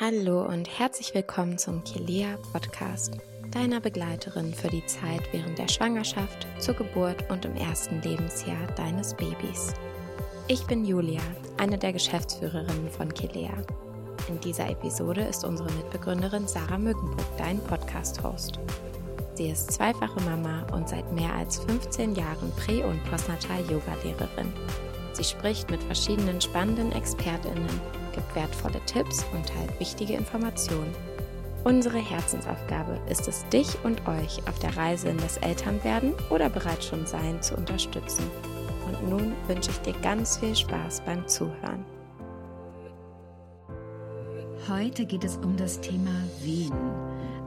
Hallo und herzlich willkommen zum Kilea Podcast, deiner Begleiterin für die Zeit während der Schwangerschaft, zur Geburt und im ersten Lebensjahr deines Babys. Ich bin Julia, eine der Geschäftsführerinnen von Kilea. In dieser Episode ist unsere Mitbegründerin Sarah Mückenburg dein Podcast-Host. Sie ist zweifache Mama und seit mehr als 15 Jahren Prä- und Postnatal-Yoga-Lehrerin. Sie spricht mit verschiedenen spannenden ExpertInnen gibt wertvolle Tipps und teilt wichtige Informationen. Unsere Herzensaufgabe ist es, dich und euch auf der Reise in das Elternwerden oder bereits schon Sein zu unterstützen. Und nun wünsche ich dir ganz viel Spaß beim Zuhören. Heute geht es um das Thema Wehen.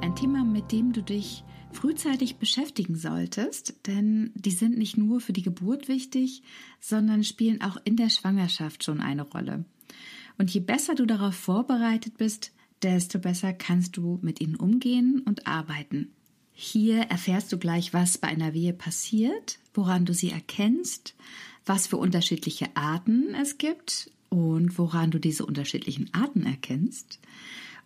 Ein Thema, mit dem du dich frühzeitig beschäftigen solltest, denn die sind nicht nur für die Geburt wichtig, sondern spielen auch in der Schwangerschaft schon eine Rolle. Und je besser du darauf vorbereitet bist, desto besser kannst du mit ihnen umgehen und arbeiten. Hier erfährst du gleich, was bei einer Wehe passiert, woran du sie erkennst, was für unterschiedliche Arten es gibt und woran du diese unterschiedlichen Arten erkennst.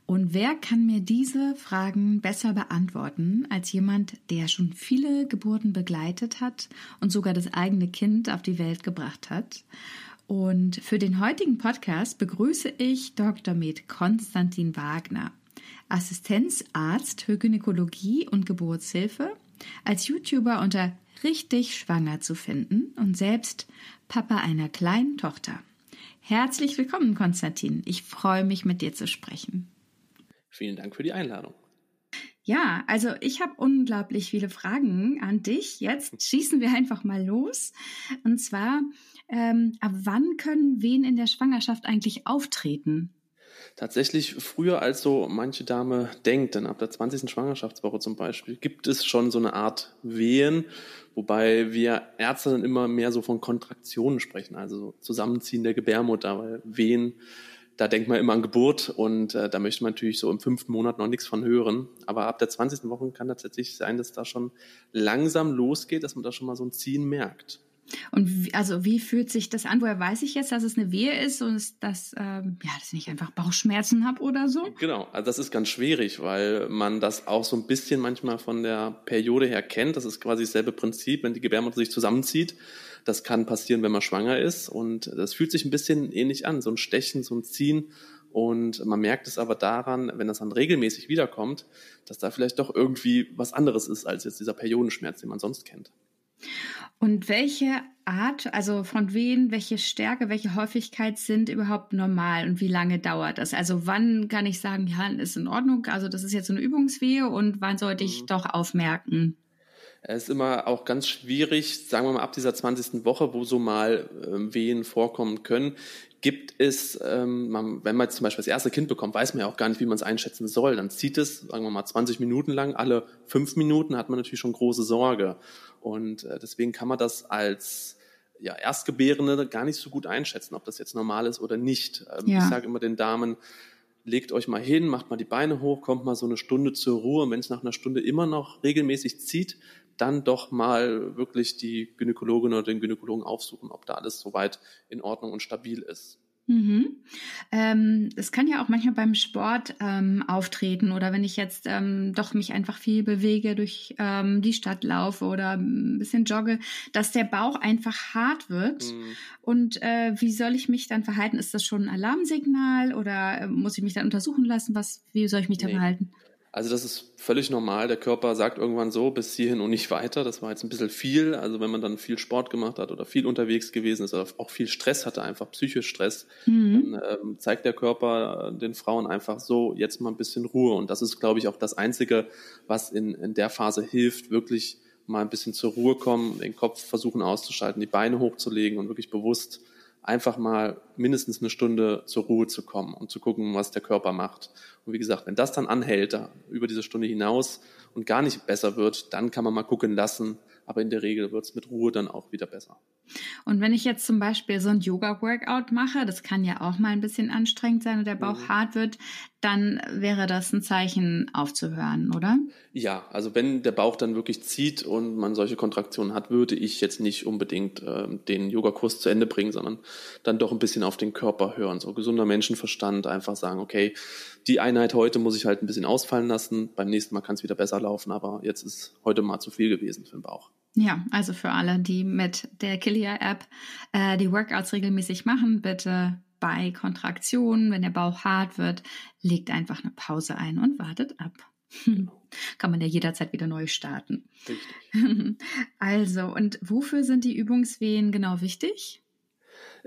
Und wer kann mir diese Fragen besser beantworten als jemand, der schon viele Geburten begleitet hat und sogar das eigene Kind auf die Welt gebracht hat und für den heutigen Podcast begrüße ich Dr. Med Konstantin Wagner, Assistenzarzt für Gynäkologie und Geburtshilfe, als YouTuber unter Richtig Schwanger zu finden und selbst Papa einer kleinen Tochter. Herzlich willkommen, Konstantin. Ich freue mich, mit dir zu sprechen. Vielen Dank für die Einladung. Ja, also ich habe unglaublich viele Fragen an dich. Jetzt schießen wir einfach mal los. Und zwar, ähm, ab wann können Wehen in der Schwangerschaft eigentlich auftreten? Tatsächlich früher als so manche Dame denkt, denn ab der 20. Schwangerschaftswoche zum Beispiel gibt es schon so eine Art Wehen, wobei wir Ärzte dann immer mehr so von Kontraktionen sprechen, also so Zusammenziehen der Gebärmutter, weil Wehen, da denkt man immer an Geburt und äh, da möchte man natürlich so im fünften Monat noch nichts von hören. Aber ab der 20. Woche kann tatsächlich sein, dass da schon langsam losgeht, dass man da schon mal so ein Ziehen merkt. Und wie, also wie fühlt sich das an? Woher weiß ich jetzt, dass es eine Wehe ist und dass, ähm, ja, dass ich einfach Bauchschmerzen habe oder so? Genau, also das ist ganz schwierig, weil man das auch so ein bisschen manchmal von der Periode her kennt. Das ist quasi dasselbe Prinzip, wenn die Gebärmutter sich zusammenzieht. Das kann passieren, wenn man schwanger ist. Und das fühlt sich ein bisschen ähnlich an, so ein Stechen, so ein Ziehen. Und man merkt es aber daran, wenn das dann regelmäßig wiederkommt, dass da vielleicht doch irgendwie was anderes ist als jetzt dieser Periodenschmerz, den man sonst kennt. Und welche Art, also von wen, welche Stärke, welche Häufigkeit sind überhaupt normal und wie lange dauert das? Also wann kann ich sagen, ja, ist in Ordnung, also das ist jetzt so eine Übungswehe und wann sollte ich mhm. doch aufmerken? Es ist immer auch ganz schwierig, sagen wir mal ab dieser 20. Woche, wo so mal äh, Wehen vorkommen können, gibt es, ähm, man, wenn man jetzt zum Beispiel das erste Kind bekommt, weiß man ja auch gar nicht, wie man es einschätzen soll. Dann zieht es, sagen wir mal, 20 Minuten lang, alle fünf Minuten hat man natürlich schon große Sorge. Und äh, deswegen kann man das als ja, Erstgebärende gar nicht so gut einschätzen, ob das jetzt normal ist oder nicht. Ähm, ja. Ich sage immer den Damen, legt euch mal hin, macht mal die Beine hoch, kommt mal so eine Stunde zur Ruhe. Und wenn es nach einer Stunde immer noch regelmäßig zieht, dann doch mal wirklich die Gynäkologin oder den Gynäkologen aufsuchen, ob da alles soweit in Ordnung und stabil ist. Mhm. Ähm, es kann ja auch manchmal beim Sport ähm, auftreten oder wenn ich jetzt ähm, doch mich einfach viel bewege, durch ähm, die Stadt laufe oder ein bisschen jogge, dass der Bauch einfach hart wird. Mhm. Und äh, wie soll ich mich dann verhalten? Ist das schon ein Alarmsignal oder äh, muss ich mich dann untersuchen lassen? Was, wie soll ich mich dann verhalten? Also das ist völlig normal. Der Körper sagt irgendwann so, bis hierhin und nicht weiter. Das war jetzt ein bisschen viel. Also wenn man dann viel Sport gemacht hat oder viel unterwegs gewesen ist oder auch viel Stress hatte, einfach psychisch Stress, mhm. dann ähm, zeigt der Körper den Frauen einfach so, jetzt mal ein bisschen Ruhe. Und das ist, glaube ich, auch das Einzige, was in, in der Phase hilft, wirklich mal ein bisschen zur Ruhe kommen, den Kopf versuchen auszuschalten, die Beine hochzulegen und wirklich bewusst einfach mal mindestens eine Stunde zur Ruhe zu kommen und zu gucken, was der Körper macht. Und wie gesagt, wenn das dann anhält, da, über diese Stunde hinaus und gar nicht besser wird, dann kann man mal gucken lassen. Aber in der Regel wird es mit Ruhe dann auch wieder besser. Und wenn ich jetzt zum Beispiel so ein Yoga-Workout mache, das kann ja auch mal ein bisschen anstrengend sein und der Bauch mhm. hart wird, dann wäre das ein Zeichen aufzuhören, oder? Ja, also wenn der Bauch dann wirklich zieht und man solche Kontraktionen hat, würde ich jetzt nicht unbedingt äh, den Yogakurs zu Ende bringen, sondern dann doch ein bisschen auf den Körper hören. So gesunder Menschenverstand, einfach sagen, okay, die Einheit heute muss ich halt ein bisschen ausfallen lassen, beim nächsten Mal kann es wieder besser laufen, aber jetzt ist heute mal zu viel gewesen für den Bauch. Ja, also für alle, die mit der Kilia-App äh, die Workouts regelmäßig machen, bitte bei Kontraktionen, wenn der Bauch hart wird, legt einfach eine Pause ein und wartet ab. Kann man ja jederzeit wieder neu starten. Richtig. Also, und wofür sind die Übungswehen genau wichtig?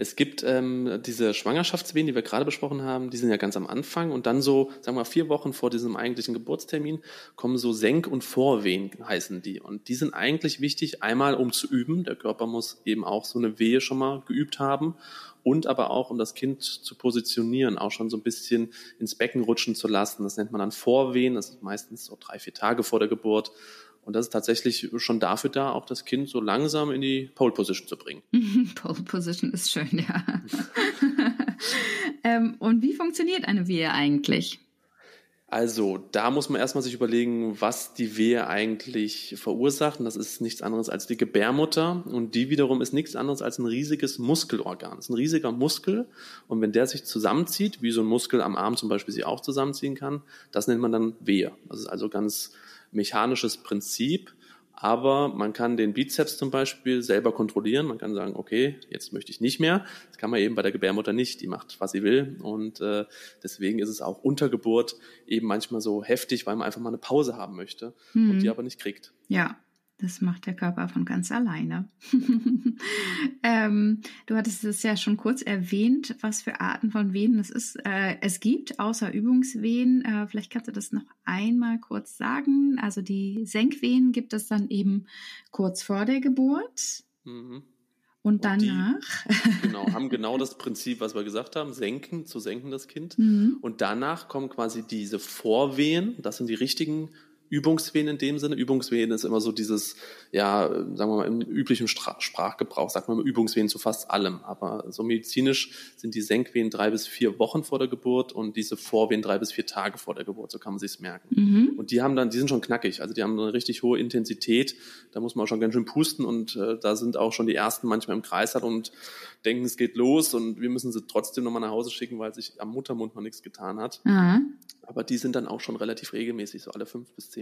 Es gibt ähm, diese Schwangerschaftswehen, die wir gerade besprochen haben, die sind ja ganz am Anfang und dann so, sagen wir mal, vier Wochen vor diesem eigentlichen Geburtstermin kommen so Senk- und Vorwehen, heißen die. Und die sind eigentlich wichtig, einmal um zu üben. Der Körper muss eben auch so eine Wehe schon mal geübt haben und aber auch, um das Kind zu positionieren, auch schon so ein bisschen ins Becken rutschen zu lassen. Das nennt man dann Vorwehen, das ist meistens so drei, vier Tage vor der Geburt. Und das ist tatsächlich schon dafür da, auch das Kind so langsam in die Pole Position zu bringen. Pole Position ist schön, ja. ähm, und wie funktioniert eine Wehe eigentlich? Also, da muss man erstmal sich überlegen, was die Wehe eigentlich verursacht. Und das ist nichts anderes als die Gebärmutter. Und die wiederum ist nichts anderes als ein riesiges Muskelorgan. Das ist ein riesiger Muskel. Und wenn der sich zusammenzieht, wie so ein Muskel am Arm zum Beispiel sich auch zusammenziehen kann, das nennt man dann Wehe. Das ist also ganz mechanisches Prinzip, aber man kann den Bizeps zum Beispiel selber kontrollieren. Man kann sagen, okay, jetzt möchte ich nicht mehr. Das kann man eben bei der Gebärmutter nicht. Die macht, was sie will. Und äh, deswegen ist es auch unter Geburt eben manchmal so heftig, weil man einfach mal eine Pause haben möchte mhm. und die aber nicht kriegt. Ja, das macht der Körper von ganz alleine. ähm, du hattest es ja schon kurz erwähnt, was für Arten von Venen es ist. Äh, es gibt außer Übungswehen. Äh, vielleicht kannst du das noch einmal kurz sagen. Also die Senkwehen gibt es dann eben kurz vor der Geburt. Mhm. Und danach? Und die, genau, haben genau das Prinzip, was wir gesagt haben, senken, zu senken das Kind. Mhm. Und danach kommen quasi diese Vorwehen, das sind die richtigen Übungswehen in dem Sinne. Übungswehen ist immer so dieses, ja, sagen wir mal, im üblichen Stra Sprachgebrauch sagt man Übungswehen zu fast allem. Aber so medizinisch sind die Senkwehen drei bis vier Wochen vor der Geburt und diese Vorwehen drei bis vier Tage vor der Geburt. So kann man sich's merken. Mhm. Und die haben dann, die sind schon knackig. Also die haben eine richtig hohe Intensität. Da muss man auch schon ganz schön pusten und äh, da sind auch schon die ersten manchmal im Kreis halt und denken, es geht los und wir müssen sie trotzdem nochmal nach Hause schicken, weil sich am Muttermund noch nichts getan hat. Mhm. Aber die sind dann auch schon relativ regelmäßig, so alle fünf bis zehn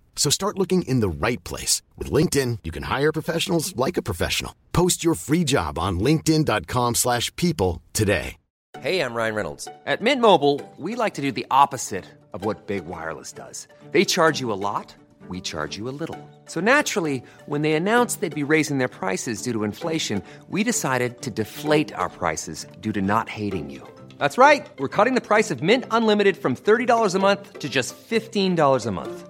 So start looking in the right place. With LinkedIn, you can hire professionals like a professional. Post your free job on linkedin.com slash people today. Hey, I'm Ryan Reynolds. At Mint Mobile, we like to do the opposite of what Big Wireless does. They charge you a lot, we charge you a little. So naturally, when they announced they'd be raising their prices due to inflation, we decided to deflate our prices due to not hating you. That's right. We're cutting the price of Mint Unlimited from $30 a month to just $15 a month.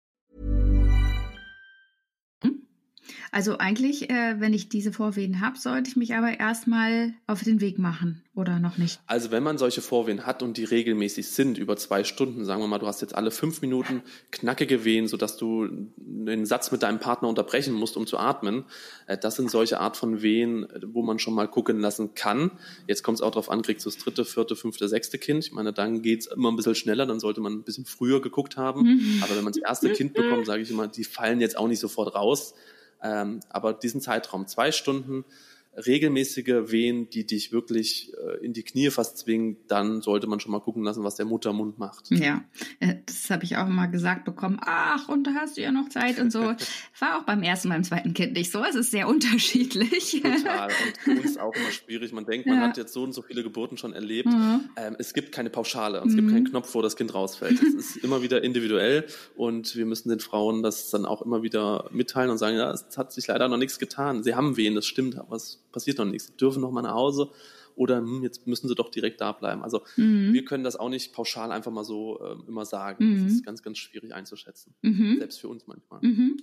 Also eigentlich, äh, wenn ich diese Vorwehen habe, sollte ich mich aber erstmal auf den Weg machen oder noch nicht? Also wenn man solche Vorwehen hat und die regelmäßig sind, über zwei Stunden, sagen wir mal, du hast jetzt alle fünf Minuten knackige Wehen, sodass du den Satz mit deinem Partner unterbrechen musst, um zu atmen, äh, das sind solche Art von Wehen, wo man schon mal gucken lassen kann. Jetzt kommt es auch darauf an, kriegst du das dritte, vierte, fünfte, sechste Kind. Ich meine, dann geht es immer ein bisschen schneller, dann sollte man ein bisschen früher geguckt haben. Mhm. Aber wenn man das erste Kind bekommt, sage ich immer, die fallen jetzt auch nicht sofort raus. Ähm, aber diesen Zeitraum, zwei Stunden, regelmäßige Wehen, die dich wirklich äh, in die Knie fast zwingen, dann sollte man schon mal gucken lassen, was der Muttermund macht. Ja, äh, das habe ich auch immer gesagt bekommen. Ach, und da hast du ja noch Zeit und so. War auch beim ersten, beim zweiten Kind nicht so. Es ist sehr unterschiedlich. Total. Und für uns auch immer schwierig. Man denkt, man ja. hat jetzt so und so viele Geburten schon erlebt. Mhm. Ähm, es gibt keine Pauschale. Es mhm. gibt keinen Knopf, wo das Kind rausfällt. Es ist immer wieder individuell und wir müssen den Frauen das dann auch immer wieder mitteilen und sagen, ja, es hat sich leider noch nichts getan. Sie haben Wehen, das stimmt, aber es passiert noch nichts. Sie dürfen noch mal nach Hause oder hm, jetzt müssen sie doch direkt da bleiben. Also mhm. wir können das auch nicht pauschal einfach mal so äh, immer sagen. Mhm. Das ist ganz, ganz schwierig einzuschätzen. Mhm. Selbst für uns manchmal. Mhm.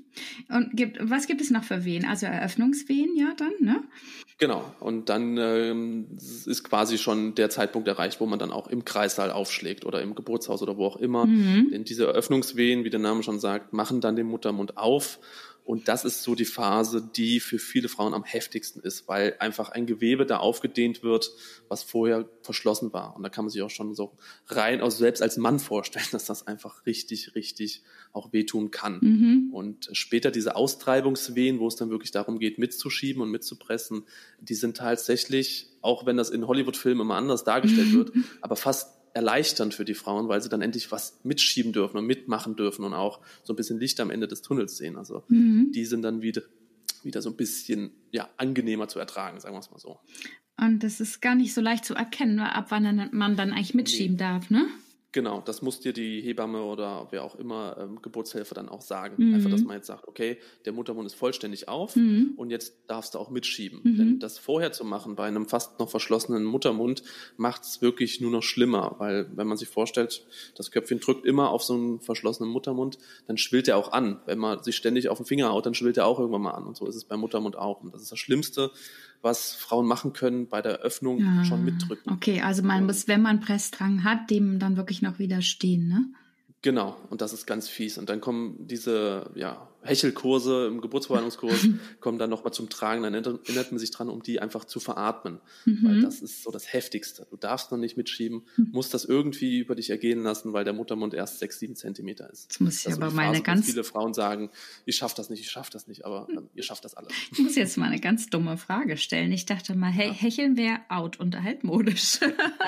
Und gibt, was gibt es noch für Wehen? Also Eröffnungswehen, ja dann, ne? Genau. Und dann ähm, ist quasi schon der Zeitpunkt erreicht, wo man dann auch im Kreissaal aufschlägt oder im Geburtshaus oder wo auch immer. Mhm. Denn diese Eröffnungswehen, wie der Name schon sagt, machen dann den Muttermund auf und das ist so die Phase, die für viele Frauen am heftigsten ist, weil einfach ein Gewebe da aufgedehnt wird, was vorher verschlossen war. Und da kann man sich auch schon so rein, also selbst als Mann vorstellen, dass das einfach richtig, richtig auch wehtun kann. Mhm. Und später diese Austreibungswehen, wo es dann wirklich darum geht, mitzuschieben und mitzupressen, die sind tatsächlich, auch wenn das in Hollywood-Filmen immer anders dargestellt wird, aber fast erleichternd für die Frauen, weil sie dann endlich was mitschieben dürfen und mitmachen dürfen und auch so ein bisschen Licht am Ende des Tunnels sehen. Also mhm. die sind dann wieder, wieder so ein bisschen ja, angenehmer zu ertragen, sagen wir es mal so. Und das ist gar nicht so leicht zu erkennen, ab wann man dann eigentlich mitschieben nee. darf, ne? Genau, das muss dir die Hebamme oder wer auch immer ähm, Geburtshelfer dann auch sagen. Mhm. Einfach, dass man jetzt sagt, okay, der Muttermund ist vollständig auf mhm. und jetzt darfst du auch mitschieben. Mhm. Denn das vorher zu machen bei einem fast noch verschlossenen Muttermund macht es wirklich nur noch schlimmer, weil wenn man sich vorstellt, das Köpfchen drückt immer auf so einen verschlossenen Muttermund, dann schwillt er auch an. Wenn man sich ständig auf den Finger haut, dann schwillt er auch irgendwann mal an. Und so ist es beim Muttermund auch. Und das ist das Schlimmste, was Frauen machen können bei der Öffnung, ja. schon mitdrücken. Okay, also man muss, wenn man Pressdrang hat, dem dann wirklich noch widerstehen, ne? Genau, und das ist ganz fies. Und dann kommen diese ja, Hechelkurse im Geburtsverwaltungskurs, kommen dann nochmal zum Tragen. Dann erinnert man sich dran, um die einfach zu veratmen. Mhm. Weil das ist so das Heftigste. Du darfst noch nicht mitschieben, mhm. musst das irgendwie über dich ergehen lassen, weil der Muttermund erst sechs, sieben Zentimeter ist. Jetzt muss ich aber meine Phase, ganz... Viele Frauen sagen, ich schaffe das nicht, ich schaffe das nicht, aber äh, ihr schafft das alles. Ich muss jetzt mal eine ganz dumme Frage stellen. Ich dachte mal, hey, ja. Hecheln wäre out und altmodisch.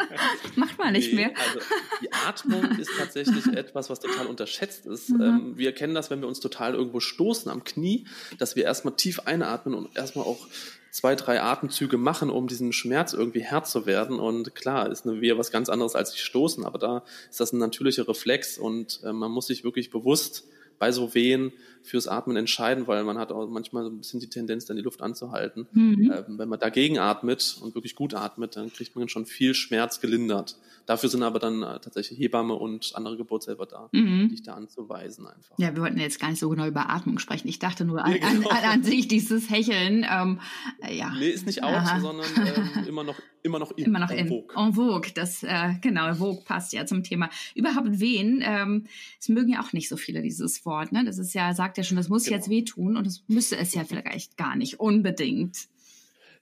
Macht man nicht nee, mehr. Also die Atmung ist tatsächlich etwas, was total unterschätzt ist. Mhm. Ähm, wir kennen das, wenn wir uns total irgendwo stoßen am Knie, dass wir erstmal tief einatmen und erstmal auch zwei, drei Atemzüge machen, um diesen Schmerz irgendwie Herr zu werden. Und klar, ist eine Wehe was ganz anderes als sich stoßen, aber da ist das ein natürlicher Reflex und äh, man muss sich wirklich bewusst bei so Wehen fürs Atmen entscheiden, weil man hat auch manchmal so ein bisschen die Tendenz, dann die Luft anzuhalten. Mhm. Ähm, wenn man dagegen atmet und wirklich gut atmet, dann kriegt man schon viel Schmerz gelindert. Dafür sind aber dann äh, tatsächlich Hebamme und andere Geburtshelfer da, mhm. dich da anzuweisen einfach. Ja, wir wollten jetzt gar nicht so genau über Atmung sprechen. Ich dachte nur an, an, an, an sich dieses Hecheln. Ähm, äh, ja. Nee, ist nicht out, Aha. sondern ähm, immer noch immer noch in, immer noch en, vogue. En vogue. Das äh, genau, vogue passt ja zum Thema. Überhaupt wen? Ähm, es mögen ja auch nicht so viele dieses Wort. Ne? Das ist ja sagt ja schon, das muss genau. jetzt wehtun und das müsste es ja vielleicht gar nicht unbedingt.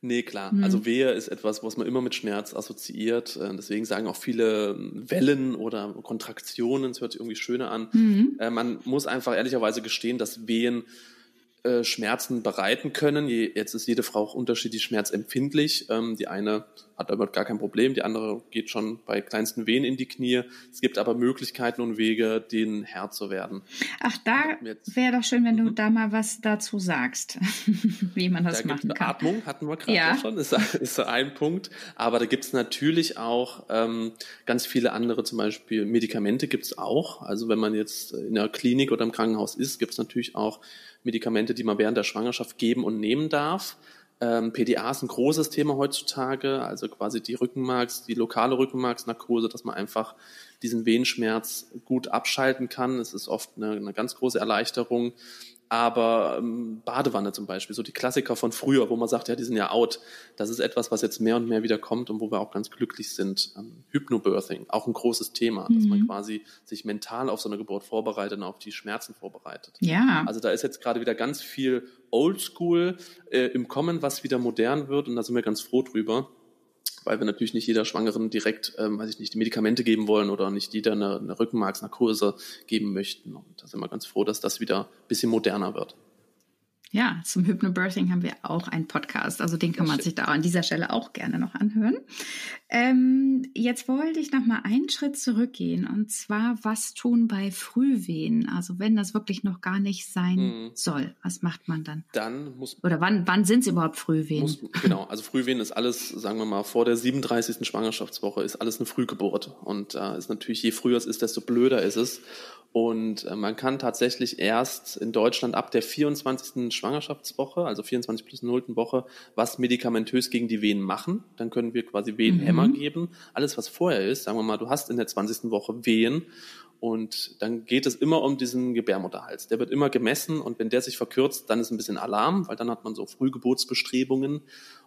Nee, klar. Mhm. Also Wehe ist etwas, was man immer mit Schmerz assoziiert. Äh, deswegen sagen auch viele Wellen oder Kontraktionen, es hört sich irgendwie schöner an. Mhm. Äh, man muss einfach ehrlicherweise gestehen, dass Wehen äh, Schmerzen bereiten können. jetzt ist jede Frau auch unterschiedlich schmerzempfindlich. Ähm, die eine hat damit gar kein Problem, die andere geht schon bei kleinsten Wehen in die Knie. Es gibt aber Möglichkeiten und Wege, denen Herr zu werden. Ach, da wäre doch schön, wenn du mhm. da mal was dazu sagst, wie man das da machen kann. Atmung hatten wir gerade ja. schon, ist, ist so ein Punkt. Aber da gibt es natürlich auch ähm, ganz viele andere, zum Beispiel Medikamente gibt es auch. Also wenn man jetzt in der Klinik oder im Krankenhaus ist, gibt es natürlich auch Medikamente, die man während der Schwangerschaft geben und nehmen darf. Ähm, PDA ist ein großes Thema heutzutage, also quasi die Rückenmarks, die lokale Rückenmarksnarkose, dass man einfach diesen Wehenschmerz gut abschalten kann. Es ist oft eine, eine ganz große Erleichterung. Aber ähm, Badewanne zum Beispiel, so die Klassiker von früher, wo man sagt, ja, die sind ja out. Das ist etwas, was jetzt mehr und mehr wieder kommt und wo wir auch ganz glücklich sind. Ähm, Hypnobirthing, auch ein großes Thema, mhm. dass man mhm. quasi sich mental auf so eine Geburt vorbereitet und auf die Schmerzen vorbereitet. Ja. Also da ist jetzt gerade wieder ganz viel Oldschool äh, im Kommen, was wieder modern wird und da sind wir ganz froh drüber weil wir natürlich nicht jeder Schwangeren direkt, ähm, weiß ich nicht, die Medikamente geben wollen oder nicht jeder eine, eine Rückenmarksnarkose geben möchten. Und da sind wir ganz froh, dass das wieder ein bisschen moderner wird. Ja, zum Hypnobirthing haben wir auch einen Podcast. Also den kann man sich da an dieser Stelle auch gerne noch anhören. Ähm, jetzt wollte ich noch mal einen Schritt zurückgehen. Und zwar, was tun bei Frühwehen? Also wenn das wirklich noch gar nicht sein mhm. soll, was macht man dann? Dann muss Oder wann, wann sind es überhaupt Frühwehen? Muss, genau, also Frühwehen ist alles, sagen wir mal, vor der 37. Schwangerschaftswoche ist alles eine Frühgeburt. Und äh, ist natürlich, je früher es ist, desto blöder ist es. Und äh, man kann tatsächlich erst in Deutschland ab der 24. Schwangerschaftswoche, also 24 plus 0. Woche, was medikamentös gegen die Venen machen. Dann können wir quasi Venenhämmer mhm. geben. Alles, was vorher ist, sagen wir mal, du hast in der 20. Woche Wehen und dann geht es immer um diesen Gebärmutterhals. Der wird immer gemessen und wenn der sich verkürzt, dann ist ein bisschen Alarm, weil dann hat man so Frühgeburtsbestrebungen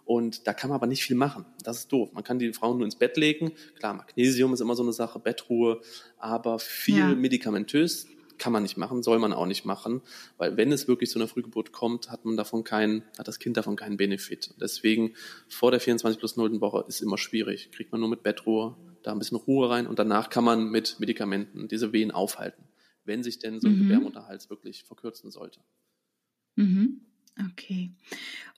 und da kann man aber nicht viel machen. Das ist doof. Man kann die Frauen nur ins Bett legen. Klar, Magnesium ist immer so eine Sache, Bettruhe, aber viel ja. medikamentös kann man nicht machen, soll man auch nicht machen, weil wenn es wirklich zu einer Frühgeburt kommt, hat man davon keinen, hat das Kind davon keinen Benefit. Deswegen vor der 24 plus 0. Woche ist immer schwierig. Kriegt man nur mit Bettruhe da ein bisschen Ruhe rein und danach kann man mit Medikamenten diese Wehen aufhalten, wenn sich denn so ein mhm. Gebärmutterhals wirklich verkürzen sollte. Mhm. Okay.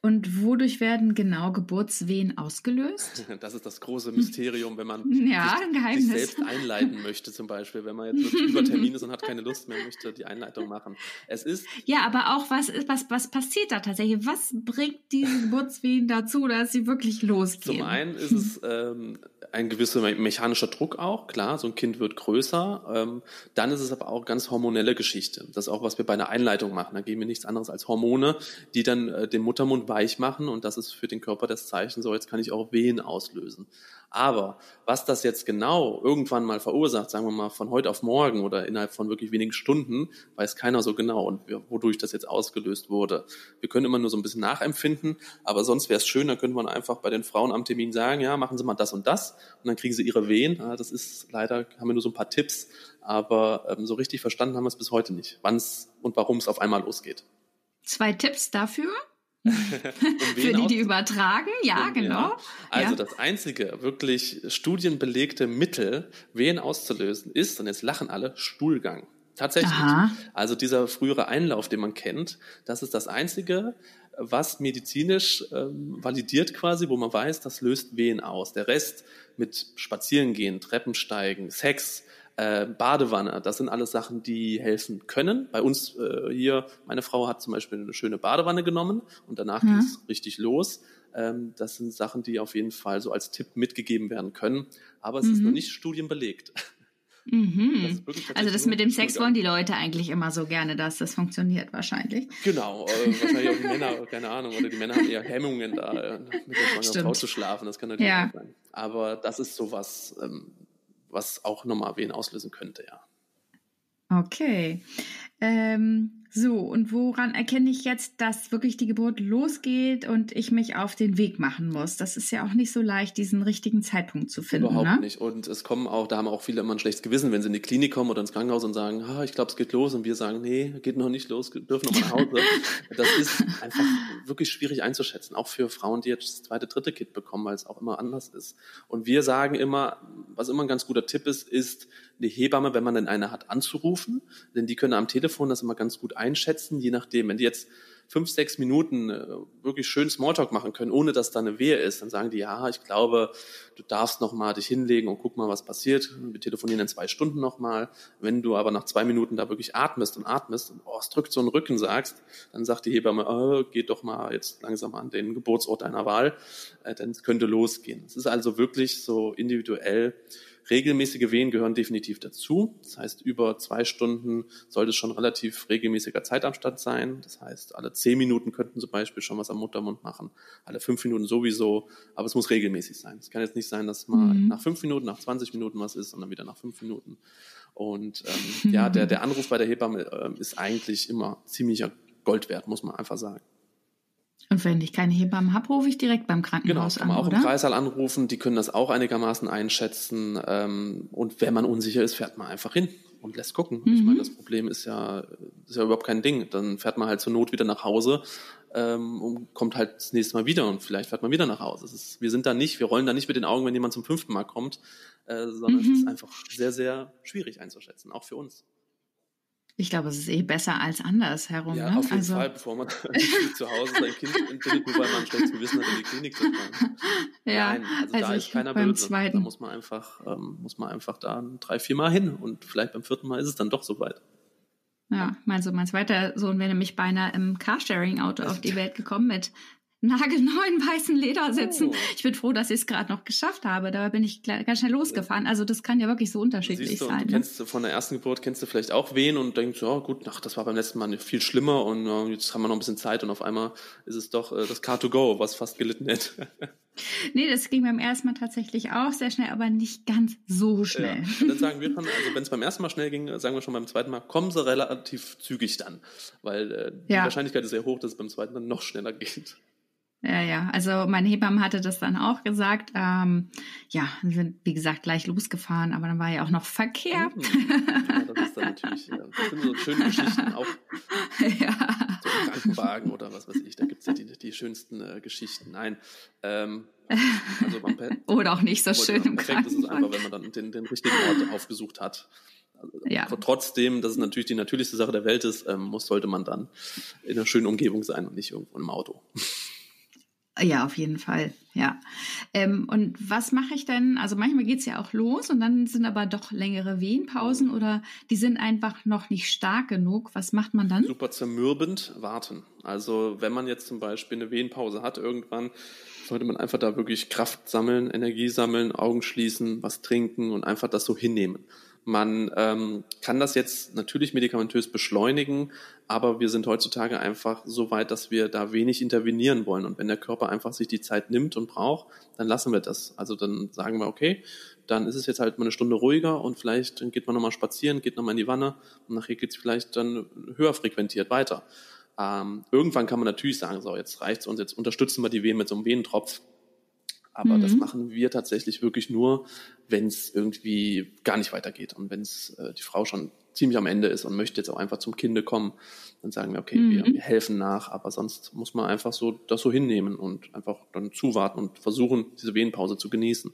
Und wodurch werden genau Geburtswehen ausgelöst? Das ist das große Mysterium, wenn man ja, sich, sich, selbst einleiten möchte, zum Beispiel, wenn man jetzt wirklich über Termin ist und hat keine Lust mehr, möchte die Einleitung machen. Es ist ja, aber auch was was was passiert da tatsächlich? Was bringt diese Geburtswehen dazu, dass sie wirklich losgehen? Zum einen ist es ähm, ein gewisser mechanischer Druck auch, klar, so ein Kind wird größer. Ähm, dann ist es aber auch ganz hormonelle Geschichte. Das ist auch, was wir bei einer Einleitung machen. Da geben wir nichts anderes als Hormone, die dann äh, den Muttermund weich machen und das ist für den Körper das Zeichen, so jetzt kann ich auch Wehen auslösen. Aber was das jetzt genau irgendwann mal verursacht, sagen wir mal von heute auf morgen oder innerhalb von wirklich wenigen Stunden, weiß keiner so genau und wodurch das jetzt ausgelöst wurde. Wir können immer nur so ein bisschen nachempfinden, aber sonst wäre es schön, dann könnte man einfach bei den Frauen am Termin sagen, ja, machen Sie mal das und das und dann kriegen sie ihre Wehen. Das ist leider, haben wir nur so ein paar Tipps, aber ähm, so richtig verstanden haben wir es bis heute nicht, wann es und warum es auf einmal losgeht. Zwei Tipps dafür? Für die, die übertragen, ja, um, genau. Ja. Also ja. das einzige wirklich studienbelegte Mittel, Wehen auszulösen, ist, und jetzt lachen alle, Stuhlgang. Tatsächlich. Aha. Also dieser frühere Einlauf, den man kennt, das ist das einzige, was medizinisch ähm, validiert quasi, wo man weiß, das löst Wehen aus. Der Rest mit Spazierengehen, Treppensteigen, Sex, äh, Badewanne, das sind alles Sachen, die helfen können. Bei uns äh, hier, meine Frau hat zum Beispiel eine schöne Badewanne genommen und danach mhm. ging es richtig los. Ähm, das sind Sachen, die auf jeden Fall so als Tipp mitgegeben werden können. Aber es mhm. ist noch nicht studienbelegt. Mhm. Das also das mit dem Sex wollen die Leute eigentlich immer so gerne, dass das funktioniert wahrscheinlich. Genau, äh, wahrscheinlich auch die Männer, keine Ahnung, oder die Männer haben eher Hemmungen da, äh, mit der schwangeren Frau zu schlafen, das kann natürlich ja. auch sein. Aber das ist sowas, ähm, was auch nochmal wen auslösen könnte, ja. Okay. Ähm, so, und woran erkenne ich jetzt, dass wirklich die Geburt losgeht und ich mich auf den Weg machen muss? Das ist ja auch nicht so leicht, diesen richtigen Zeitpunkt zu finden. Überhaupt ne? nicht. Und es kommen auch, da haben auch viele immer ein schlechtes Gewissen, wenn sie in die Klinik kommen oder ins Krankenhaus und sagen, ah, ich glaube, es geht los. Und wir sagen, nee, geht noch nicht los, dürfen noch mal nach Hause. das ist einfach wirklich schwierig einzuschätzen. Auch für Frauen, die jetzt das zweite, dritte Kind bekommen, weil es auch immer anders ist. Und wir sagen immer, was immer ein ganz guter Tipp ist, ist, eine Hebamme, wenn man denn eine hat, anzurufen. Denn die können am Telefon das immer ganz gut einschätzen, je nachdem. Wenn die jetzt fünf, sechs Minuten äh, wirklich schön Smalltalk machen können, ohne dass da eine Wehe ist, dann sagen die, ja, ich glaube, du darfst noch mal dich hinlegen und guck mal, was passiert. Wir telefonieren in zwei Stunden noch mal. Wenn du aber nach zwei Minuten da wirklich atmest und atmest und oh, es drückt so einen Rücken sagst, dann sagt die Hebamme, oh, geht doch mal jetzt langsam an den Geburtsort deiner Wahl, äh, denn es könnte losgehen. Es ist also wirklich so individuell Regelmäßige Wehen gehören definitiv dazu. Das heißt, über zwei Stunden sollte es schon relativ regelmäßiger Zeitabstand sein. Das heißt, alle zehn Minuten könnten zum Beispiel schon was am Muttermund machen, alle fünf Minuten sowieso, aber es muss regelmäßig sein. Es kann jetzt nicht sein, dass mal mhm. nach fünf Minuten, nach 20 Minuten was ist und dann wieder nach fünf Minuten. Und ähm, ja, der, der Anruf bei der Hebamme äh, ist eigentlich immer ziemlicher Gold wert, muss man einfach sagen. Und wenn ich keine Hebammen habe, rufe ich direkt beim Krankenhaus genau, kann man auch oder? im Kreissaal anrufen. Die können das auch einigermaßen einschätzen. Ähm, und wenn man unsicher ist, fährt man einfach hin und lässt gucken. Mhm. Ich meine, das Problem ist ja, ist ja überhaupt kein Ding. Dann fährt man halt zur Not wieder nach Hause ähm, und kommt halt das nächste Mal wieder und vielleicht fährt man wieder nach Hause. Ist, wir sind da nicht, wir rollen da nicht mit den Augen, wenn jemand zum fünften Mal kommt, äh, sondern mhm. es ist einfach sehr, sehr schwierig einzuschätzen, auch für uns. Ich glaube, es ist eh besser als andersherum. Ja, ne? auf jeden also, Fall, bevor man zu Hause sein Kind entbindet, weil man schlechtes Gewissen hat, in die Klinik zu fahren. Ja, Nein, also, also da ist keiner beim böse. zweiten- Da muss man einfach, ähm, muss man einfach da drei, vier Mal hin und vielleicht beim vierten Mal ist es dann doch soweit. Ja, mein, so, mein zweiter Sohn wäre nämlich beinahe im Carsharing-Auto auf die Welt gekommen mit nagelneuen weißen Ledersitzen. Oh. Ich bin froh, dass ich es gerade noch geschafft habe. Da bin ich ganz schnell losgefahren. Also das kann ja wirklich so unterschiedlich Siehst du, sein. du Ne? kennst du von der ersten Geburt, kennst du vielleicht auch wen und denkst, ja gut, ach, das war beim letzten Mal viel schlimmer und äh, jetzt haben wir noch ein bisschen Zeit und auf einmal ist es doch äh, das Car2Go, was fast gelitten hätte. Nee, das ging beim ersten Mal tatsächlich auch sehr schnell, aber nicht ganz so schnell. Ja. Dann sagen wir schon, also wenn es beim ersten Mal schnell ging, sagen wir schon beim zweiten Mal, kommen sie relativ zügig dann. Weil äh, die Ja. Wahrscheinlichkeit ist sehr hoch, dass es beim zweiten dann noch schneller geht. Ja, ja. Also meine Hebamme hatte das dann auch gesagt. Ähm, ja, wir sind, wie gesagt, gleich losgefahren, aber dann war ja auch noch Verkehr. Ja, das ist dann natürlich, äh, das sind so schöne Geschichten, auch ja. so im Krankenwagen oder was weiß ich, da gibt's ja die, die schönsten äh, Geschichten. Nein, ähm, also man, Oder auch nicht so schön im perfekt ist es Krankenwagen. einfach, wenn man dann den, den richtigen Ort aufgesucht hat. Also, Ja. Trotzdem, dass es natürlich die natürlichste Sache der Welt ist, ähm, muss, sollte man dann in einer schönen Umgebung sein und nicht irgendwo im Auto. Ja, auf jeden Fall, ja. Ähm, und was mache ich denn? Also manchmal geht's ja auch los und dann sind aber doch längere Wehenpausen oder die sind einfach noch nicht stark genug. Was macht man dann? Super zermürbend warten. Also wenn man jetzt zum Beispiel eine Wehenpause hat irgendwann, sollte man einfach da wirklich Kraft sammeln, Energie sammeln, Augen schließen, was trinken und einfach das so hinnehmen. Man ähm, kann das jetzt natürlich medikamentös beschleunigen, aber wir sind heutzutage einfach so weit, dass wir da wenig intervenieren wollen. Und wenn der Körper einfach sich die Zeit nimmt und braucht, dann lassen wir das. Also dann sagen wir, okay, dann ist es jetzt halt mal eine Stunde ruhiger und vielleicht geht man nochmal spazieren, geht nochmal in die Wanne und nachher geht es vielleicht dann höher frequentiert weiter. Ähm, irgendwann kann man natürlich sagen, so, jetzt reicht's uns, jetzt unterstützen wir die Wehen mit so einem Wehentropf. Aber Mhm. das machen wir tatsächlich wirklich nur, wenn es irgendwie gar nicht weitergeht und wenn es äh, die Frau schon ziemlich am Ende ist und möchte jetzt auch einfach zum Kinde kommen, dann sagen wir, okay, wir, Mhm. wir helfen nach, aber sonst muss man einfach so das so hinnehmen und einfach dann zuwarten und versuchen, diese Wehenpause zu genießen.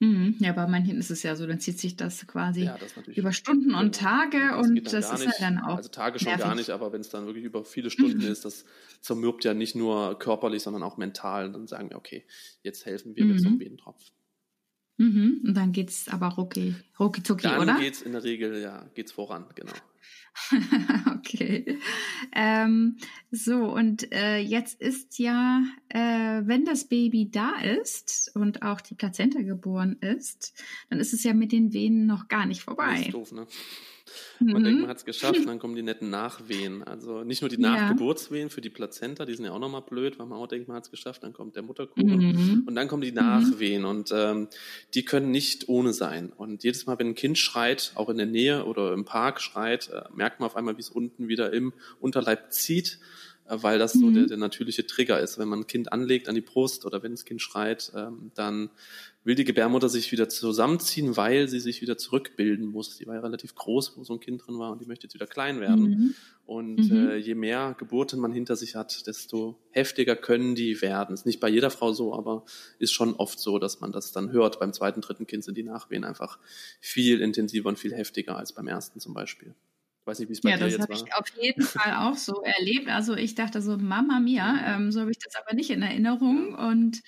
Mhm. Ja, bei manchen ist es ja so, dann zieht sich das quasi Ja, das über Stunden und Tage Das und das ist ja dann auch. Also Tage schon nervig. gar nicht, aber wenn es dann wirklich über viele Stunden ist, das zermürbt ja nicht nur körperlich, sondern auch mental. Dann sagen wir, okay, jetzt helfen wir mit so einem Mhm. Mhm. Und dann geht's aber rucki, rucki zucki, Dann oder? geht's in der Regel, ja, geht's voran, genau. okay. Ähm, so, und äh, jetzt ist ja, äh, wenn das Baby da ist und auch die Plazenta geboren ist, dann ist es ja mit den Venen noch gar nicht Das vorbei. ist doof, ne? Man Mhm. denkt, man hat es geschafft, und dann kommen die netten Nachwehen. Also nicht nur die. Nachgeburtswehen für die Plazenta, die sind ja auch nochmal blöd, weil man auch denkt, man hat es geschafft, dann kommt der Mutterkuchen. Mhm. Und dann kommen die Nachwehen und ähm, die können nicht ohne sein. Und jedes Mal, wenn ein Kind schreit, auch in der Nähe oder im Park schreit, äh, merkt man auf einmal, wie es unten wieder im Unterleib zieht, weil das so Mhm. der, der natürliche Trigger ist. Wenn man ein Kind anlegt an die Brust oder wenn das Kind schreit, ähm, dann will die Gebärmutter sich wieder zusammenziehen, weil sie sich wieder zurückbilden muss. Die war ja relativ groß, wo so ein Kind drin war und die möchte jetzt wieder klein werden. Mhm. Und Mhm. äh, je mehr Geburten man hinter sich hat, desto heftiger können die werden. Ist nicht bei jeder Frau so, aber ist schon oft so, dass man das dann hört. Beim zweiten, dritten Kind sind die Nachwehen einfach viel intensiver und viel heftiger als beim ersten zum Beispiel. Weiß nicht, wie es bei Ja, dir das jetzt habe war. ich auf jeden Fall auch so erlebt. Also ich dachte so, Mama Mia, ähm, so habe ich das aber nicht in Erinnerung. Und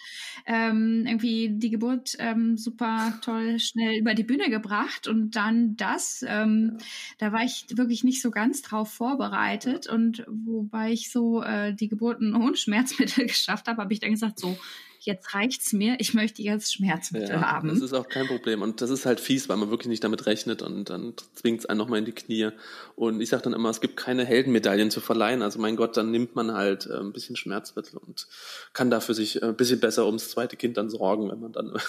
ähm, irgendwie die Geburt ähm, super toll schnell über die Bühne gebracht und dann das. Ähm, Da war ich wirklich nicht so ganz drauf vorbereitet. Und wobei ich so äh, die Geburten ohne Schmerzmittel geschafft habe, habe ich dann gesagt, so, jetzt reicht's mir, ich möchte jetzt Schmerzmittel Ja, haben. das ist auch kein Problem. Und das ist halt fies, weil man wirklich nicht damit rechnet und dann zwingt es einen nochmal in die Knie. Und ich sage dann immer, es gibt keine Heldenmedaillen zu verleihen. Also mein Gott, dann nimmt man halt äh, ein bisschen Schmerzmittel und kann dafür sich äh, ein bisschen besser ums zweite Kind dann sorgen, wenn man dann ein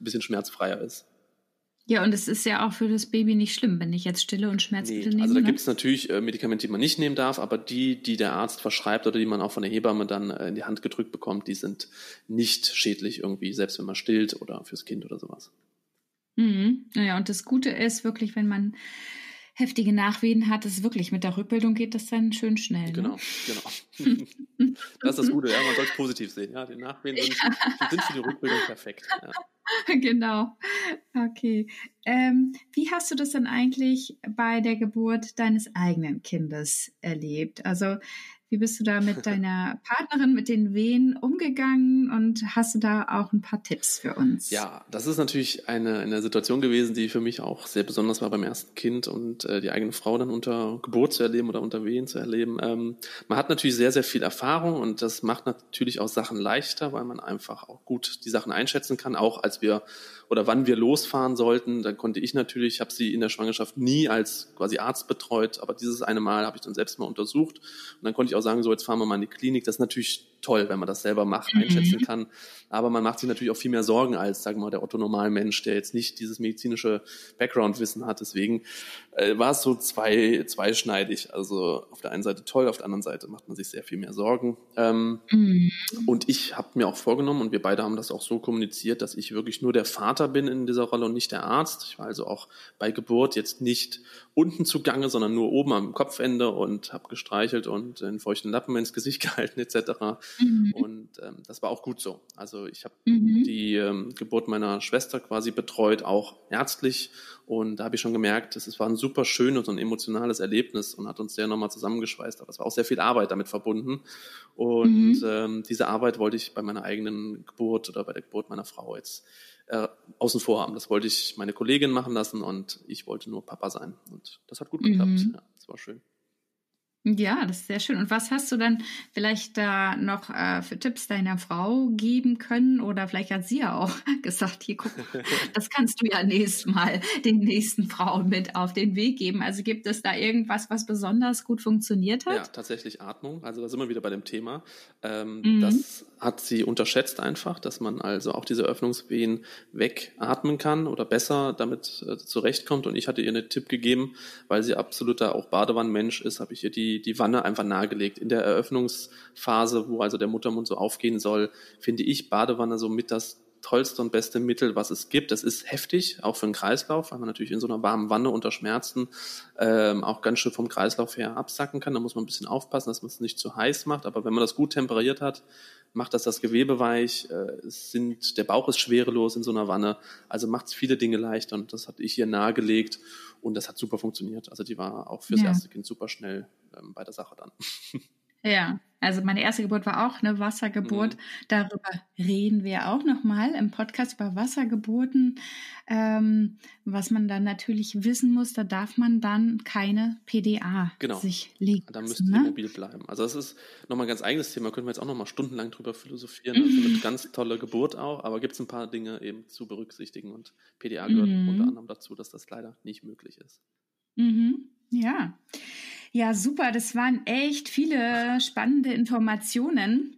bisschen schmerzfreier ist. Ja, und es ist ja auch für das Baby nicht schlimm, wenn ich jetzt Stille und Schmerzmittel Nee, nehme. also da ne? gibt es natürlich äh, Medikamente, die man nicht nehmen darf, aber die, die der Arzt verschreibt oder die man auch von der Hebamme dann äh, in die Hand gedrückt bekommt, die sind nicht schädlich irgendwie, selbst wenn man stillt oder fürs Kind oder sowas. Mhm. Naja, und das Gute ist wirklich, wenn man heftige Nachwehen hat, ist wirklich mit der Rückbildung geht das dann schön schnell. Ne? Genau, genau. das ist das Gute, ja, man soll es positiv sehen. Ja, die Nachwehen sind, ja. sind für die Rückbildung perfekt. Ja. Genau. Okay. Ähm, wie hast du das dann eigentlich bei der Geburt deines eigenen Kindes erlebt? Also wie bist du da mit deiner Partnerin, mit den Wehen umgegangen und hast du da auch ein paar Tipps für uns? Ja, das ist natürlich eine, eine Situation gewesen, die für mich auch sehr besonders war beim ersten Kind und äh, die eigene Frau dann unter Geburt zu erleben oder unter Wehen zu erleben. Ähm, man hat natürlich sehr, sehr viel Erfahrung und das macht natürlich auch Sachen leichter, weil man einfach auch gut die Sachen einschätzen kann. Auch als wir oder wann wir losfahren sollten, dann konnte ich natürlich, ich habe sie in der Schwangerschaft nie als quasi Arzt betreut, aber dieses eine Mal habe ich dann selbst mal untersucht und dann konnte ich auch sagen, so jetzt fahren wir mal in die Klinik. Das ist natürlich toll, wenn man das selber macht, mhm. einschätzen kann. Aber man macht sich natürlich auch viel mehr Sorgen als, sagen wir mal, der Otto Normalmensch, der jetzt nicht dieses medizinische Background-Wissen hat. Deswegen äh, war es so zwei, zweischneidig. Also auf der einen Seite toll, auf der anderen Seite macht man sich sehr viel mehr Sorgen. Ähm, mhm. Und ich habe mir auch vorgenommen, und wir beide haben das auch so kommuniziert, dass ich wirklich nur der Vater bin in dieser Rolle und nicht der Arzt. Ich war also auch bei Geburt jetzt nicht unten zugange, sondern nur oben am Kopfende und habe gestreichelt und einen feuchten Lappen ins Gesicht gehalten etc. Mhm. Und ähm, das war auch gut so. Also ich habe mhm. die ähm, Geburt meiner Schwester quasi betreut, auch ärztlich. Und da habe ich schon gemerkt, es war ein super schönes und emotionales Erlebnis und hat uns sehr nochmal zusammengeschweißt. Aber es war auch sehr viel Arbeit damit verbunden. Und mhm. ähm, diese Arbeit wollte ich bei meiner eigenen Geburt oder bei der Geburt meiner Frau jetzt äh, außen vor haben. Das wollte ich meine Kollegin machen lassen und ich wollte nur Papa sein. Und das hat gut geklappt. Mhm. Ja, das war schön. Ja, das ist sehr schön. Und was hast du dann vielleicht da noch äh, für Tipps deiner Frau geben können? Oder vielleicht hat sie ja auch gesagt, hier guck, das kannst du ja nächstes Mal den nächsten Frauen mit auf den Weg geben. Also gibt es da irgendwas, was besonders gut funktioniert hat? Ja, tatsächlich Atmung. Also da sind wir wieder bei dem Thema. Ähm, mhm. Das hat sie unterschätzt einfach, dass man also auch diese Öffnungswehen wegatmen kann oder besser damit äh, zurechtkommt. Und ich hatte ihr einen Tipp gegeben, weil sie absoluter auch Badewannenmensch ist, habe ich ihr die die, Wanne einfach nahegelegt. In der Eröffnungsphase, wo also der Muttermund so aufgehen soll, finde ich Badewanne so mit das tollste und beste Mittel, was es gibt. Das ist heftig, auch für den Kreislauf, weil man natürlich in so einer warmen Wanne unter Schmerzen ähm, auch ganz schön vom Kreislauf her absacken kann. Da muss man ein bisschen aufpassen, dass man es nicht zu heiß macht. Aber wenn man das gut temperiert hat, macht das das Gewebe weich. Äh, sind, der Bauch ist schwerelos in so einer Wanne. Also macht es viele Dinge leichter. Und das hatte ich hier nahegelegt. Und das hat super funktioniert. Also die war auch fürs ja. erste Kind super schnell ähm, bei der Sache dann. Ja, also meine erste Geburt war auch eine Wassergeburt. Mhm. Darüber reden wir auch nochmal im Podcast über Wassergeburten. Ähm, was man dann natürlich wissen muss, da darf man dann keine PDA genau. sich legen. Da müsste ne? mobil bleiben. Also das ist nochmal ein ganz eigenes Thema, können wir jetzt auch nochmal stundenlang drüber philosophieren. Mhm. Also eine ganz tolle Geburt auch, aber gibt es ein paar Dinge eben zu berücksichtigen und PDA gehört mhm. unter anderem dazu, dass das leider nicht möglich ist. Mhm. Ja. Ja, super. Das waren echt viele spannende Informationen.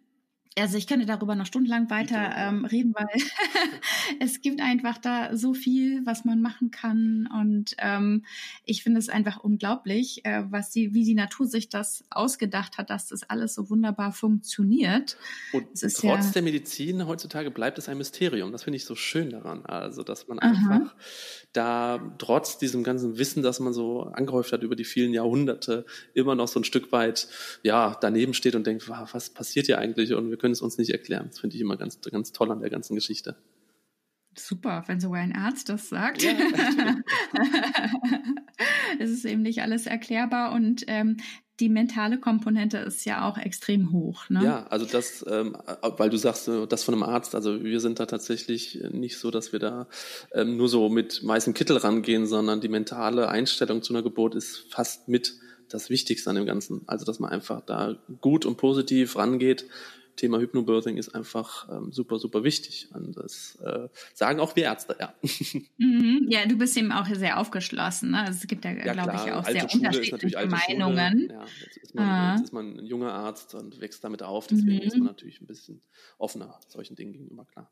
Also ich könnte darüber noch stundenlang weiter ähm, reden, weil es gibt einfach da so viel, was man machen kann. Und ähm, ich finde es einfach unglaublich, äh, was die, wie die Natur sich das ausgedacht hat, dass das alles so wunderbar funktioniert. Und trotz ja der Medizin heutzutage bleibt es ein Mysterium. Das finde ich so schön daran. Also, dass man Aha. einfach da trotz diesem ganzen Wissen, das man so angehäuft hat über die vielen Jahrhunderte, immer noch so ein Stück weit ja daneben steht und denkt, was passiert hier eigentlich? Und wir können es uns nicht erklären. Das finde ich immer ganz, ganz toll an der ganzen Geschichte. Super, wenn sogar ein Arzt das sagt. Ja, es ist eben nicht alles erklärbar und ähm, die mentale Komponente ist ja auch extrem hoch. Ne? Ja, also das, ähm, weil du sagst, äh, das von einem Arzt, also wir sind da tatsächlich nicht so, dass wir da ähm, nur so mit weißem Kittel rangehen, sondern die mentale Einstellung zu einer Geburt ist fast mit das Wichtigste an dem Ganzen. Also dass man einfach da gut und positiv rangeht, Thema Hypnobirthing ist einfach ähm, super, super wichtig. Und das äh, sagen auch wir Ärzte, ja. Mhm, ja, du bist eben auch sehr aufgeschlossen. Ne? Also es gibt ja, ja glaube ich, auch sehr Schule unterschiedliche Meinungen. Ja, jetzt ist, man, ah. jetzt ist man ein junger Arzt und wächst damit auf. Deswegen mhm. ist man natürlich ein bisschen offener solchen Dingen gegenüber, klar.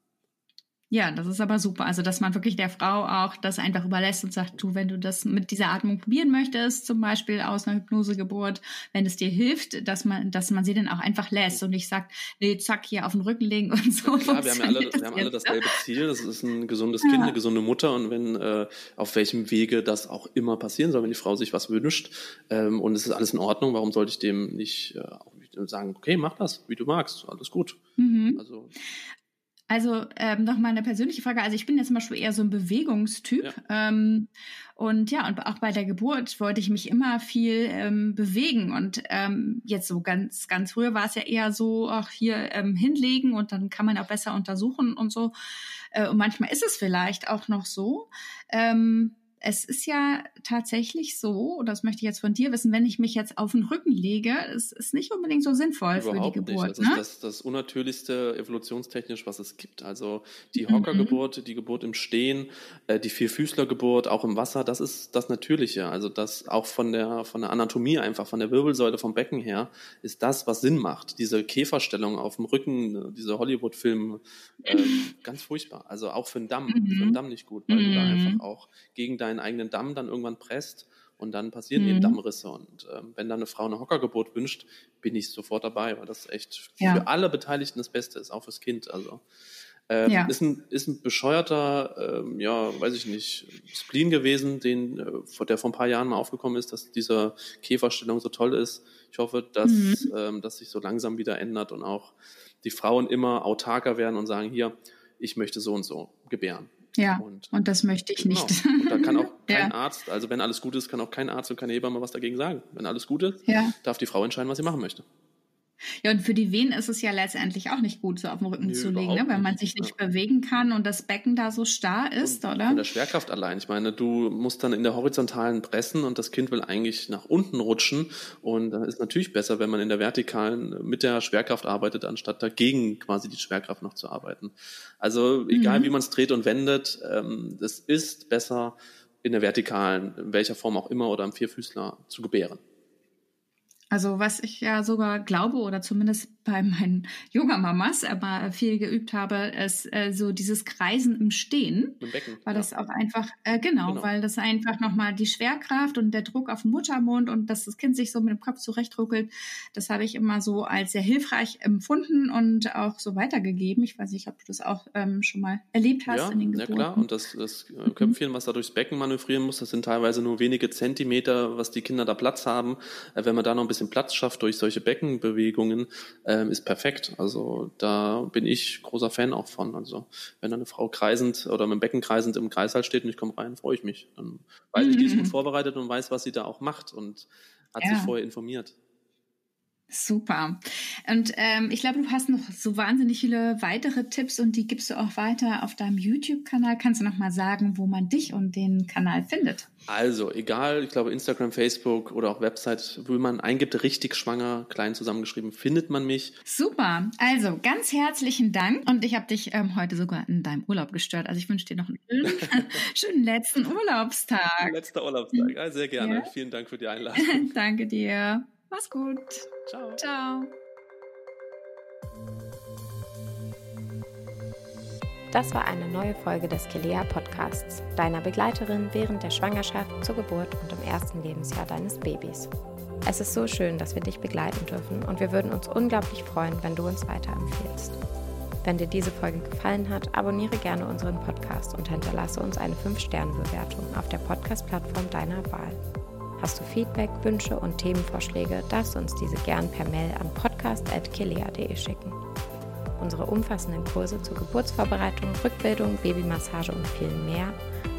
Ja, das ist aber super. Also, dass man wirklich der Frau auch das einfach überlässt und sagt, du, wenn du das mit dieser Atmung probieren möchtest, zum Beispiel aus einer Hypnosegeburt, wenn es dir hilft, dass man, dass man sie dann auch einfach lässt und nicht sagt, nee, zack, hier auf den Rücken legen und so. Ja, klar, wir haben ja alle, wir haben alle dasselbe Ziel. Das ist ein gesundes Kind, ja. eine gesunde Mutter. Und wenn, äh, auf welchem Wege das auch immer passieren soll, wenn die Frau sich was wünscht, ähm, und es ist alles in Ordnung, warum sollte ich dem nicht, äh, sagen, okay, mach das, wie du magst, alles gut. Mhm. Also also ähm, noch mal eine persönliche Frage. Also ich bin jetzt zum Beispiel eher so ein Bewegungstyp. Ja. Ähm, und ja, und auch bei der Geburt wollte ich mich immer viel ähm, bewegen. Und ähm, jetzt so ganz, ganz früher war es ja eher so, auch hier ähm, hinlegen und dann kann man auch besser untersuchen und so. Äh, und manchmal ist es vielleicht auch noch so. Ähm, es ist ja tatsächlich so, das möchte ich jetzt von dir wissen, wenn ich mich jetzt auf den Rücken lege, es ist nicht unbedingt so sinnvoll Überhaupt für die Geburt. Nicht. Das ne? ist das, das unnatürlichste evolutionstechnisch, was es gibt. Also die Hockergeburt, mhm. die Geburt im Stehen, äh, die Vierfüßlergeburt, auch im Wasser, das ist das Natürliche. Also das auch von der, von der Anatomie einfach, von der Wirbelsäule, vom Becken her, ist das, was Sinn macht. Diese Käferstellung auf dem Rücken, diese Hollywood-Filme, äh, ganz furchtbar. Also auch für den Damm, mhm. für den Damm nicht gut, weil mhm. du da mhm. einfach auch gegen dein deinen eigenen Damm dann irgendwann presst und dann passieren mhm. eben Dammrisse. Und ähm, wenn dann eine Frau eine Hockergeburt wünscht, bin ich sofort dabei, weil das echt ja. für alle Beteiligten das Beste ist, auch fürs Kind. Also ähm, ja. ist, ein, ist ein bescheuerter, ähm, ja, weiß ich nicht, Spleen gewesen, den, äh, der vor ein paar Jahren mal aufgekommen ist, dass diese Käferstellung so toll ist. Ich hoffe, dass mhm. ähm, das sich so langsam wieder ändert und auch die Frauen immer autarker werden und sagen, hier, ich möchte so und so gebären. Ja, und, und das möchte ich genau. nicht. Und da kann auch kein ja. Arzt, also wenn alles gut ist, kann auch kein Arzt und keine Hebamme was dagegen sagen. Wenn alles gut ist, ja. darf die Frau entscheiden, was sie machen möchte. Ja, und für die Venen ist es ja letztendlich auch nicht gut, so auf dem Rücken nee, zu liegen, ne? wenn man sich nicht ja. bewegen kann und das Becken da so starr ist, und, oder? Von der Schwerkraft allein. Ich meine, du musst dann in der horizontalen pressen und das Kind will eigentlich nach unten rutschen. Und dann ist natürlich besser, wenn man in der vertikalen mit der Schwerkraft arbeitet, anstatt dagegen quasi die Schwerkraft noch zu arbeiten. Also egal, mhm. wie man es dreht und wendet, ähm, es ist besser in der vertikalen, in welcher Form auch immer oder am Vierfüßler zu gebären. Also was ich ja sogar glaube oder zumindest bei meinen Yoga-Mamas aber viel geübt habe, ist äh, so dieses Kreisen im Stehen. Im Becken. Weil ja. das auch einfach, äh, genau, genau, weil das einfach nochmal die Schwerkraft und der Druck auf den Muttermund und dass das Kind sich so mit dem Kopf zurechtruckelt, das habe ich immer so als sehr hilfreich empfunden und auch so weitergegeben. Ich weiß nicht, ob du das auch ähm, schon mal erlebt hast ja, in den Geburten. Ja klar, und das, das äh, Köpfchen, was da durchs Becken manövrieren muss, das sind teilweise nur wenige Zentimeter, was die Kinder da Platz haben. Äh, wenn man da noch ein bisschen Platz schafft durch solche Beckenbewegungen, ähm, ist perfekt. Also da bin ich großer Fan auch von. Also wenn eine Frau kreisend oder mit dem Becken kreisend im Kreißsaal steht und ich komme rein, freue ich mich. Dann weiß ich, die ist gut mhm. vorbereitet und weiß, was sie da auch macht und hat ja. sich vorher informiert. Super. Und ähm, ich glaube, du hast noch so wahnsinnig viele weitere Tipps und die gibst du auch weiter auf deinem YouTube-Kanal. Kannst du noch mal sagen, wo man dich und den Kanal findet? Also, egal, ich glaube Instagram, Facebook oder auch Website, wo man eingibt, richtig schwanger, klein zusammengeschrieben, findet man mich. Super. Also, ganz herzlichen Dank. Und ich habe dich ähm, heute sogar in deinem Urlaub gestört. Also, ich wünsche dir noch einen schönen, schönen letzten Urlaubstag. Letzter Urlaubstag. Ja, sehr gerne. Ja. Vielen Dank für die Einladung. Danke dir. Mach's gut. Ciao. Ciao. Das war eine neue Folge des Kelea Podcasts, deiner Begleiterin während der Schwangerschaft, zur Geburt und im ersten Lebensjahr deines Babys. Es ist so schön, dass wir dich begleiten dürfen und wir würden uns unglaublich freuen, wenn du uns weiterempfehlst. Wenn dir diese Folge gefallen hat, abonniere gerne unseren Podcast und hinterlasse uns eine 5-Sterne-Bewertung auf der Podcast-Plattform deiner Wahl. Hast du Feedback, Wünsche und Themenvorschläge, darfst du uns diese gern per Mail an podcast.kilea.de schicken. Unsere umfassenden Kurse zur Geburtsvorbereitung, Rückbildung, Babymassage und viel mehr,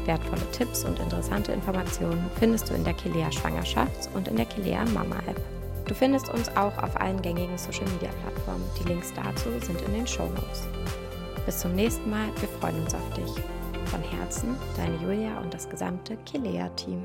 wertvolle Tipps und interessante Informationen findest du in der Kilea Schwangerschafts- und in der Kilea Mama App. Du findest uns auch auf allen gängigen Social Media Plattformen. Die Links dazu sind in den Show Notes. Bis zum nächsten Mal, wir freuen uns auf dich. Von Herzen, deine Julia und das gesamte Kilea-Team.